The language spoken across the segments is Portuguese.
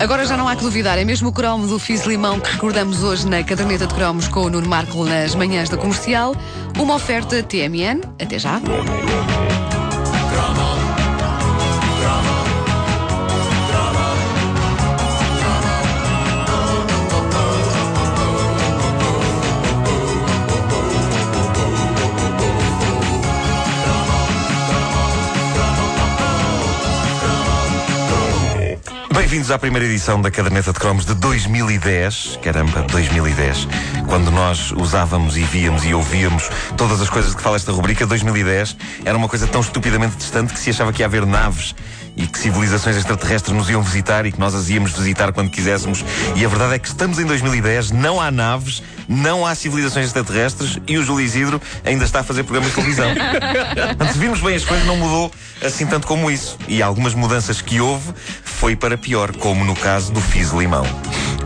Agora já não há que duvidar, é mesmo o cromo do Fizz Limão que recordamos hoje na caderneta de cromos com o Nuno Marco nas manhãs da comercial. Uma oferta TMN. Até já. Bem-vindos à primeira edição da Caderneta de Cromos de 2010. Caramba, 2010. Quando nós usávamos e víamos e ouvíamos todas as coisas de que fala esta rubrica, 2010 era uma coisa tão estupidamente distante que se achava que ia haver naves e que civilizações extraterrestres nos iam visitar e que nós as íamos visitar quando quiséssemos. E a verdade é que estamos em 2010, não há naves, não há civilizações extraterrestres e o Júlio Isidro ainda está a fazer programas de televisão. Portanto, se virmos bem as coisas, não mudou assim tanto como isso. E algumas mudanças que houve foi para pior, como no caso do Fiz Limão.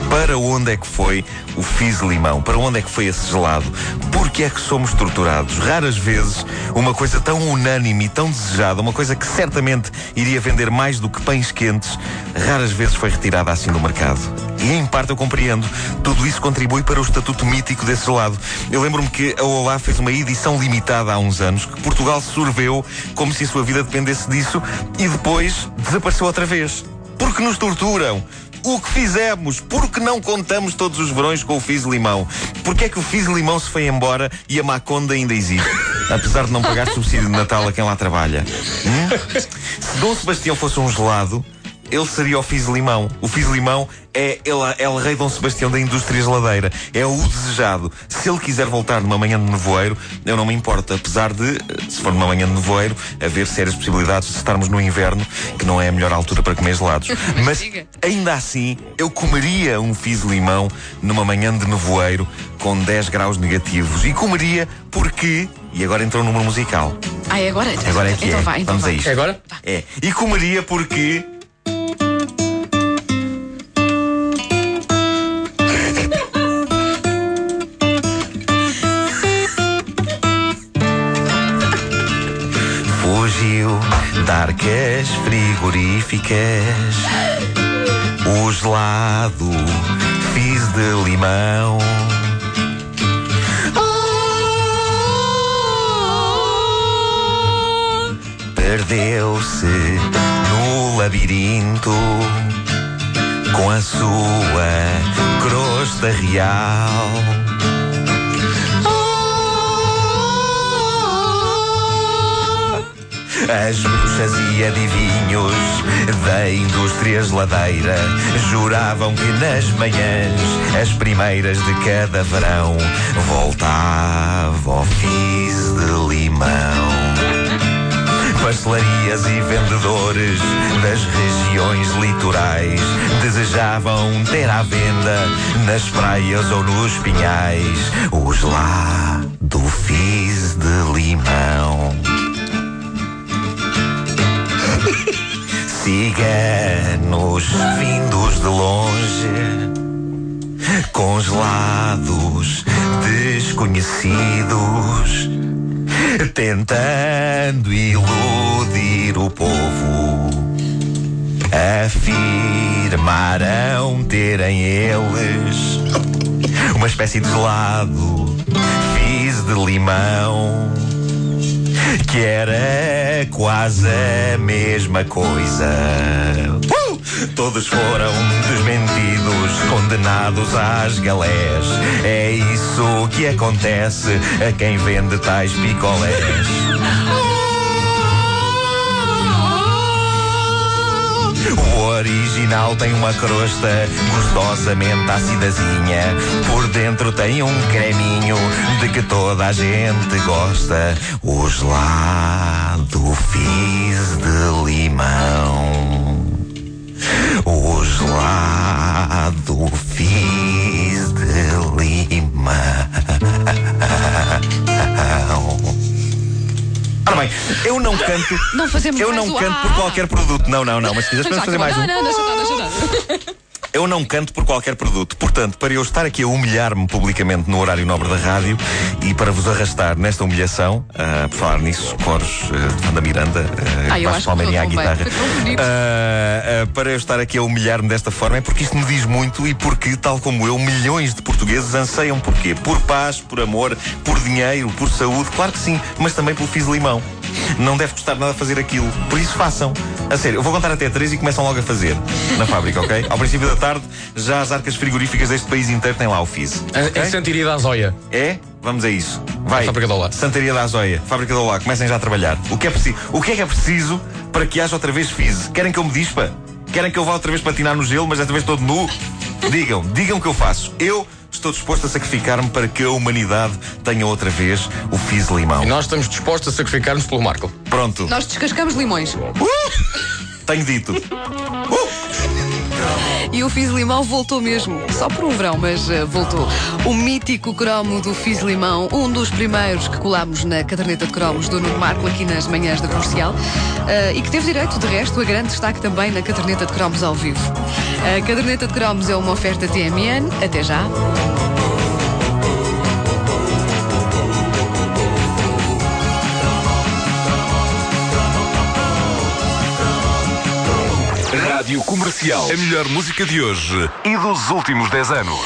Para onde é que foi o Fiz Limão? Para onde é que foi esse gelado? Porque é que somos torturados? Raras vezes uma coisa tão unânime e tão desejada, uma coisa que certamente iria vender mais do que pães quentes, raras vezes foi retirada assim do mercado. E em parte eu compreendo. Tudo isso contribui para o estatuto mítico desse gelado. Eu lembro-me que a Olá fez uma edição limitada há uns anos, que Portugal sorveu como se a sua vida dependesse disso e depois desapareceu outra vez. Porque nos torturam. O que fizemos? Por que não contamos todos os verões com o Fiz Limão? Porquê é que o Fiz Limão se foi embora e a Maconda ainda existe? Apesar de não pagar subsídio de Natal a quem lá trabalha. Hum? Se Dom Sebastião fosse um gelado, ele seria o Fiz Limão. O Fiz Limão é ele, é o rei Dom Sebastião da indústria geladeira. É o desejado. Se ele quiser voltar numa manhã de nevoeiro, eu não me importo. Apesar de, se for numa manhã de nevoeiro, haver sérias possibilidades de estarmos no inverno, que não é a melhor altura para comer gelados. Mas ainda assim, eu comeria um Fiz Limão numa manhã de nevoeiro com 10 graus negativos. E comeria porque. E agora entrou o número musical. Ah, é agora? Agora é que então é. Vai, então Vamos vai. a isto. É agora? É. E comeria porque. De arcas frigoríficas. O gelado fiz de limão. Perdeu-se no labirinto Com a sua crosta real As bruxas e adivinhos da indústria geladeira juravam que nas manhãs, as primeiras de cada verão, voltava o fiz de limão. Pastelarias e vendedores das regiões litorais desejavam ter à venda nas praias ou nos pinhais o gelado fiz de limão. Ciganos vindos de longe, congelados, desconhecidos, tentando iludir o povo. Afirmaram terem eles uma espécie de gelado, fiz de limão que era quase a mesma coisa. Uh! Todos foram desmentidos, condenados às galés. É isso que acontece a quem vende tais picolés. O original tem uma crosta gostosamente acidazinha. Por dentro tem um creminho de que toda a gente gosta. O gelado fiz de limão. O gelado fiz bem, eu não canto. Não fazemos Eu não canto ah. por qualquer produto. Não, não, não. Mas se quiseres Já podemos fazer mais um. Não, não, deixa estar, deixa estar. Eu não canto por qualquer produto. Portanto, para eu estar aqui a humilhar-me publicamente no horário nobre da rádio e para vos arrastar nesta humilhação, ah, por falar nisso, coros ah, de Fanda Miranda, ah, Ah, eu que Palmeirinha à bem. guitarra, ah, uh, para eu estar aqui a humilhar-me desta forma é porque isto me diz muito e porque, tal como eu, milhões de portugueses anseiam por quê? Por paz, por amor, por dinheiro, por saúde, claro que sim, mas também pelo fiz limão. Não deve custar nada fazer aquilo. Por isso façam. A sério, eu vou contar até três e começam logo a fazer na fábrica, ok? Ao princípio da tarde, já as arcas frigoríficas deste país inteiro têm lá o FIS. Okay? Em Santiria da Azóia. É? Vamos a isso. Vai. fábrica do Olá. Santaria da Azóia, Fábrica do Olá, comecem já a trabalhar. O que, é preciso, o que é que é preciso para que haja outra vez FIS? Querem que eu me dispa? Querem que eu vá outra vez patinar no gelo, mas desta vez todo nu? Digam, digam o que eu faço. Eu estou disposto a sacrificar-me para que a humanidade tenha outra vez o Fiz Limão. E nós estamos dispostos a sacrificar-nos pelo Marco. Pronto. Nós descascamos limões. Uh! Tenho dito. Uh! E o Fiz Limão voltou mesmo. Só por um verão, mas uh, voltou. O mítico cromo do Fiz Limão, um dos primeiros que colámos na caderneta de cromos do Nuno Marco aqui nas manhãs da comercial uh, e que teve direito, de resto, a grande destaque também na caderneta de cromos ao vivo. A caderneta de cromos é uma oferta TMN. Até já. Rádio Comercial. A melhor música de hoje e dos últimos 10 anos.